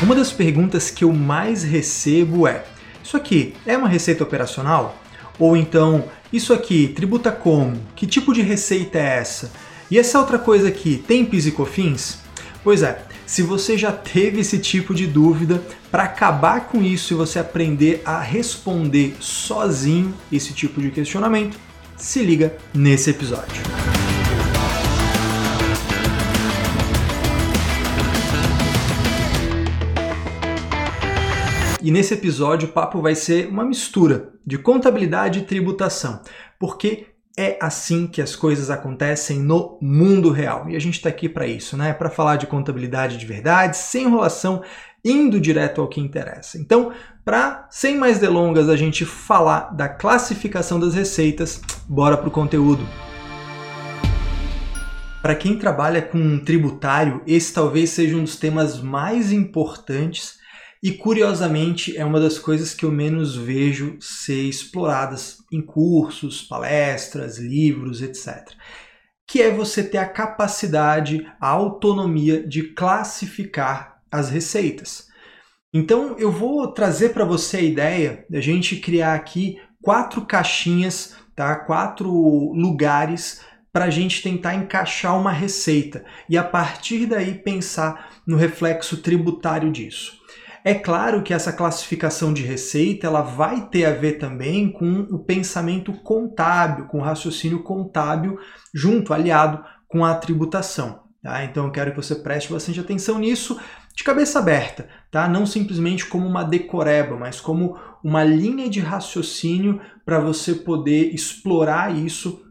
Uma das perguntas que eu mais recebo é: isso aqui é uma receita operacional? Ou então, isso aqui tributa como? Que tipo de receita é essa? E essa outra coisa aqui, tem PIS e COFINS? Pois é, se você já teve esse tipo de dúvida, para acabar com isso e você aprender a responder sozinho esse tipo de questionamento, se liga nesse episódio. E nesse episódio o papo vai ser uma mistura de contabilidade e tributação, porque é assim que as coisas acontecem no mundo real. E a gente está aqui para isso, né? Para falar de contabilidade de verdade, sem enrolação, indo direto ao que interessa. Então, para sem mais delongas a gente falar da classificação das receitas, bora pro conteúdo. Para quem trabalha com um tributário, esse talvez seja um dos temas mais importantes e curiosamente é uma das coisas que eu menos vejo ser exploradas em cursos, palestras, livros, etc. Que é você ter a capacidade, a autonomia de classificar as receitas. Então eu vou trazer para você a ideia da gente criar aqui quatro caixinhas, tá? quatro lugares para a gente tentar encaixar uma receita e a partir daí pensar no reflexo tributário disso. É claro que essa classificação de receita ela vai ter a ver também com o pensamento contábil, com o raciocínio contábil junto, aliado com a tributação. Tá? Então eu quero que você preste bastante atenção nisso, de cabeça aberta, tá? não simplesmente como uma decoreba, mas como uma linha de raciocínio para você poder explorar isso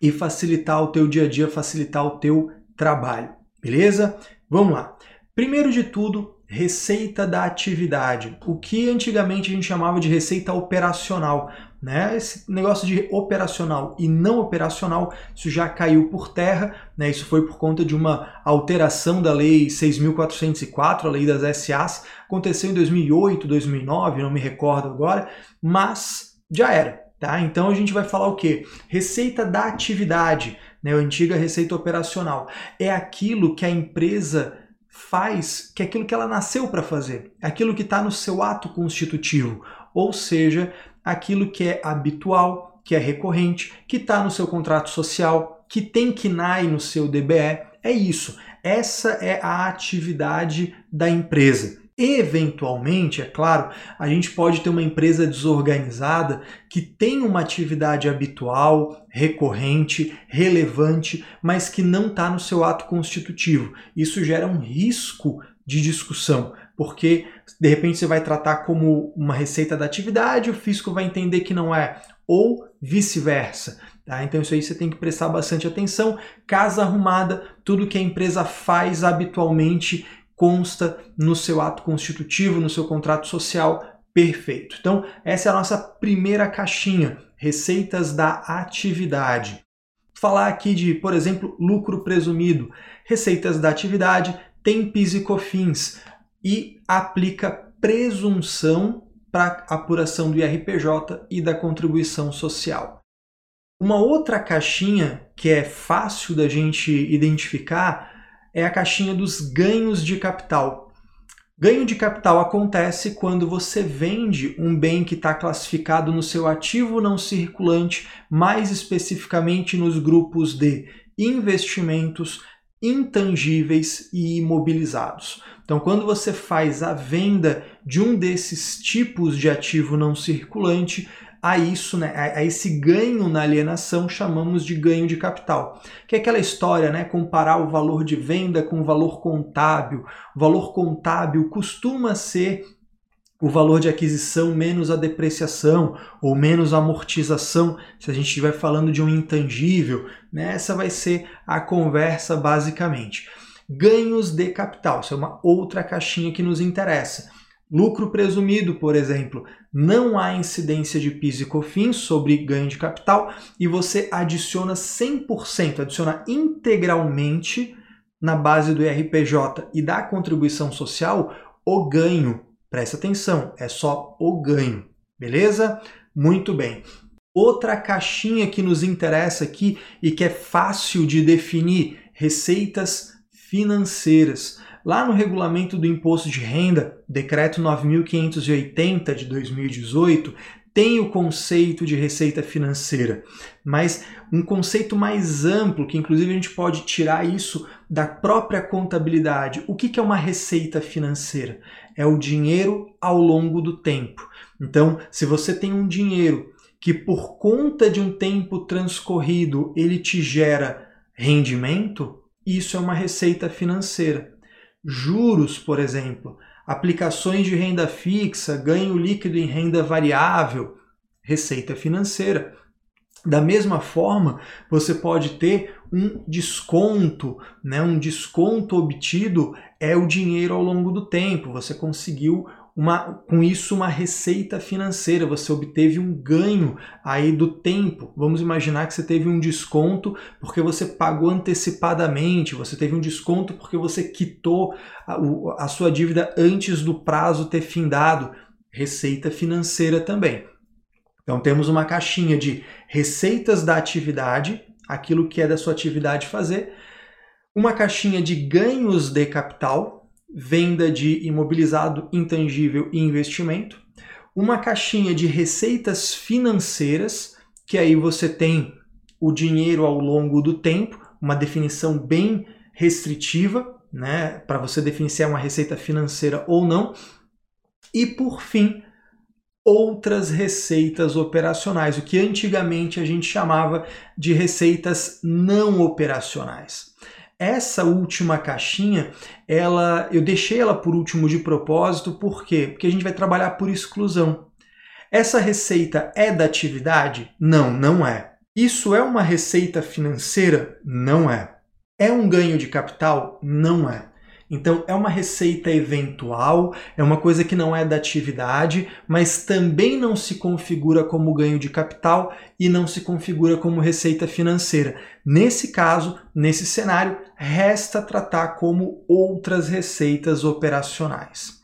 e facilitar o teu dia a dia, facilitar o teu trabalho, beleza? Vamos lá. Primeiro de tudo, receita da atividade, o que antigamente a gente chamava de receita operacional. Né? Esse negócio de operacional e não operacional, isso já caiu por terra, né? isso foi por conta de uma alteração da Lei 6.404, a Lei das SAs, aconteceu em 2008, 2009, não me recordo agora, mas já era. Tá? Então a gente vai falar o que? Receita da atividade, né? a antiga receita operacional. É aquilo que a empresa faz que é aquilo que ela nasceu para fazer, aquilo que está no seu ato constitutivo, ou seja, aquilo que é habitual, que é recorrente, que está no seu contrato social, que tem KNAI no seu DBE. É isso. Essa é a atividade da empresa. Eventualmente, é claro, a gente pode ter uma empresa desorganizada que tem uma atividade habitual, recorrente, relevante, mas que não está no seu ato constitutivo. Isso gera um risco de discussão, porque de repente você vai tratar como uma receita da atividade, o fisco vai entender que não é, ou vice-versa. Tá? Então isso aí você tem que prestar bastante atenção. Casa arrumada, tudo que a empresa faz habitualmente consta no seu ato constitutivo, no seu contrato social. Perfeito. Então, essa é a nossa primeira caixinha, receitas da atividade. Falar aqui de, por exemplo, lucro presumido. Receitas da atividade tem PIS e COFINS e aplica presunção para apuração do IRPJ e da contribuição social. Uma outra caixinha que é fácil da gente identificar é a caixinha dos ganhos de capital. Ganho de capital acontece quando você vende um bem que está classificado no seu ativo não circulante, mais especificamente nos grupos de investimentos, intangíveis e imobilizados. Então, quando você faz a venda de um desses tipos de ativo não circulante, a isso, né, a, esse ganho na alienação, chamamos de ganho de capital. Que é aquela história, né, comparar o valor de venda com o valor contábil. O valor contábil costuma ser o valor de aquisição menos a depreciação ou menos a amortização, se a gente estiver falando de um intangível, né? essa vai ser a conversa basicamente. Ganhos de capital, isso é uma outra caixinha que nos interessa. Lucro presumido, por exemplo, não há incidência de PIS e COFINS sobre ganho de capital e você adiciona 100%, adiciona integralmente na base do RPJ e da contribuição social o ganho. Presta atenção, é só o ganho, beleza? Muito bem. Outra caixinha que nos interessa aqui e que é fácil de definir, receitas financeiras. Lá no regulamento do imposto de renda, decreto 9580 de 2018, tem o conceito de receita financeira, mas um conceito mais amplo, que inclusive a gente pode tirar isso da própria contabilidade. O que é uma receita financeira? É o dinheiro ao longo do tempo. Então, se você tem um dinheiro que por conta de um tempo transcorrido ele te gera rendimento, isso é uma receita financeira. Juros, por exemplo, aplicações de renda fixa, ganho líquido em renda variável, receita financeira. Da mesma forma, você pode ter um desconto, né? Um desconto obtido é o dinheiro ao longo do tempo. Você conseguiu uma, com isso uma receita financeira, você obteve um ganho aí do tempo. Vamos imaginar que você teve um desconto porque você pagou antecipadamente, você teve um desconto porque você quitou a, a sua dívida antes do prazo ter findado. Receita financeira também. Então temos uma caixinha de receitas da atividade, aquilo que é da sua atividade fazer, uma caixinha de ganhos de capital, venda de imobilizado intangível e investimento, uma caixinha de receitas financeiras, que aí você tem o dinheiro ao longo do tempo, uma definição bem restritiva, né, para você definir se é uma receita financeira ou não. E por fim, outras receitas operacionais, o que antigamente a gente chamava de receitas não operacionais. Essa última caixinha, ela, eu deixei ela por último de propósito, por quê? Porque a gente vai trabalhar por exclusão. Essa receita é da atividade? Não, não é. Isso é uma receita financeira? Não é. É um ganho de capital? Não é. Então, é uma receita eventual, é uma coisa que não é da atividade, mas também não se configura como ganho de capital e não se configura como receita financeira. Nesse caso, nesse cenário, resta tratar como outras receitas operacionais.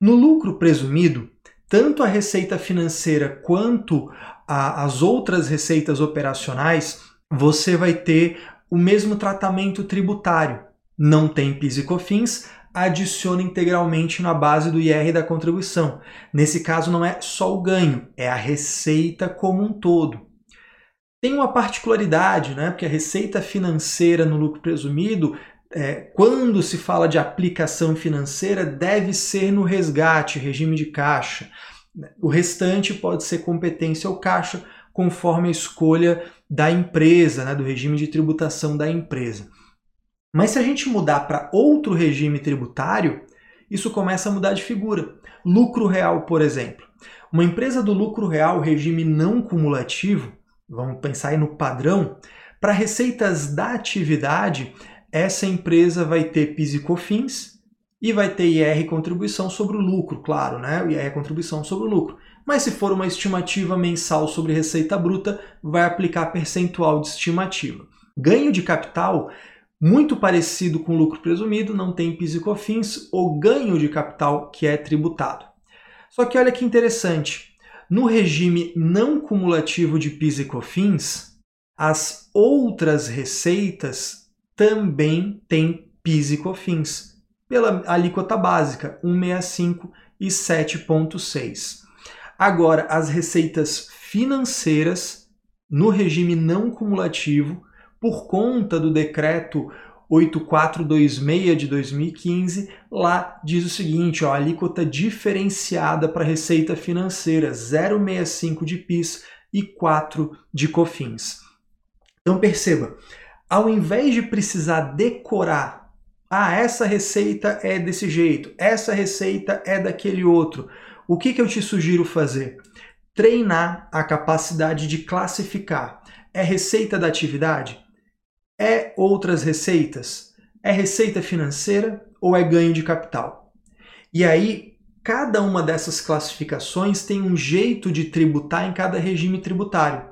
No lucro presumido, tanto a receita financeira quanto a, as outras receitas operacionais, você vai ter o mesmo tratamento tributário não tem PIS e COFINS, adiciona integralmente na base do IR da contribuição. Nesse caso, não é só o ganho, é a receita como um todo. Tem uma particularidade, né? porque a receita financeira no lucro presumido, é, quando se fala de aplicação financeira, deve ser no resgate, regime de caixa. O restante pode ser competência ou caixa, conforme a escolha da empresa, né? do regime de tributação da empresa. Mas se a gente mudar para outro regime tributário, isso começa a mudar de figura. Lucro real, por exemplo. Uma empresa do lucro real, regime não cumulativo, vamos pensar aí no padrão, para receitas da atividade, essa empresa vai ter PIS e COFINS e vai ter IR contribuição sobre o lucro, claro, né? O IR contribuição sobre o lucro. Mas se for uma estimativa mensal sobre receita bruta, vai aplicar percentual de estimativa. Ganho de capital muito parecido com o lucro presumido, não tem PIS e COFINS, ou ganho de capital que é tributado. Só que olha que interessante, no regime não cumulativo de PIS e COFINS, as outras receitas também têm PIS e COFINS, pela alíquota básica 165 e 7,6. Agora, as receitas financeiras no regime não cumulativo por conta do decreto 8426 de 2015, lá diz o seguinte, ó, alíquota diferenciada para receita financeira, 0,65 de PIS e 4 de COFINS. Então perceba, ao invés de precisar decorar, ah, essa receita é desse jeito, essa receita é daquele outro, o que, que eu te sugiro fazer? Treinar a capacidade de classificar. É receita da atividade? É outras receitas? É receita financeira ou é ganho de capital? E aí, cada uma dessas classificações tem um jeito de tributar em cada regime tributário.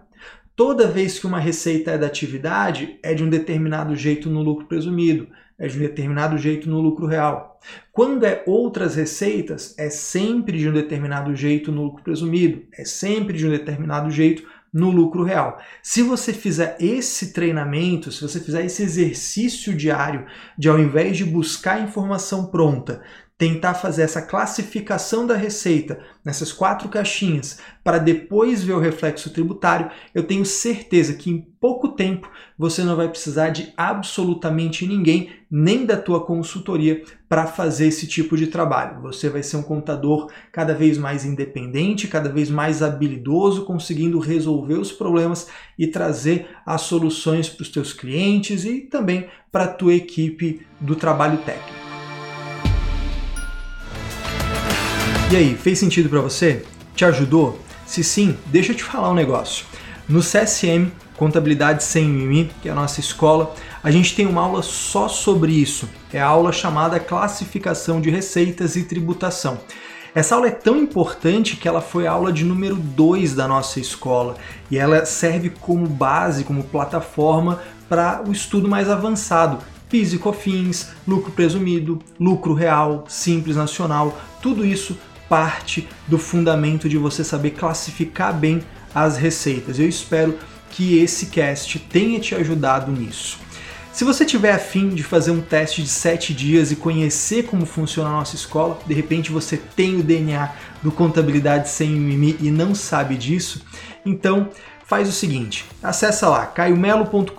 Toda vez que uma receita é da atividade, é de um determinado jeito no lucro presumido, é de um determinado jeito no lucro real. Quando é outras receitas, é sempre de um determinado jeito no lucro presumido, é sempre de um determinado jeito no lucro real. Se você fizer esse treinamento, se você fizer esse exercício diário de ao invés de buscar informação pronta, tentar fazer essa classificação da receita nessas quatro caixinhas para depois ver o reflexo tributário, eu tenho certeza que em pouco tempo você não vai precisar de absolutamente ninguém, nem da tua consultoria, para fazer esse tipo de trabalho. Você vai ser um contador cada vez mais independente, cada vez mais habilidoso, conseguindo resolver os problemas e trazer as soluções para os teus clientes e também para a tua equipe do trabalho técnico. E aí, fez sentido para você? Te ajudou? Se sim, deixa eu te falar um negócio. No CSM, Contabilidade Sem Mimi, que é a nossa escola, a gente tem uma aula só sobre isso. É a aula chamada Classificação de Receitas e Tributação. Essa aula é tão importante que ela foi a aula de número 2 da nossa escola e ela serve como base, como plataforma para o estudo mais avançado. PIS e COFINS, lucro presumido, lucro real, simples nacional, tudo isso parte do fundamento de você saber classificar bem as receitas. Eu espero que esse cast tenha te ajudado nisso. Se você tiver afim de fazer um teste de 7 dias e conhecer como funciona a nossa escola, de repente você tem o DNA do Contabilidade Sem Mimi e não sabe disso, então faz o seguinte, acessa lá caiomelo.com.br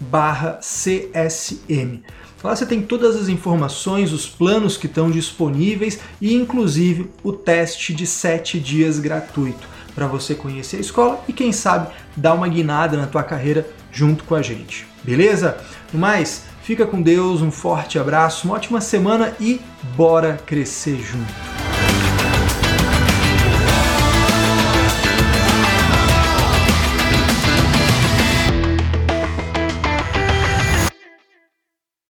barra CSM. Lá você tem todas as informações, os planos que estão disponíveis e inclusive o teste de 7 dias gratuito para você conhecer a escola e quem sabe dar uma guinada na tua carreira junto com a gente. Beleza? No mais, fica com Deus, um forte abraço, uma ótima semana e bora crescer junto.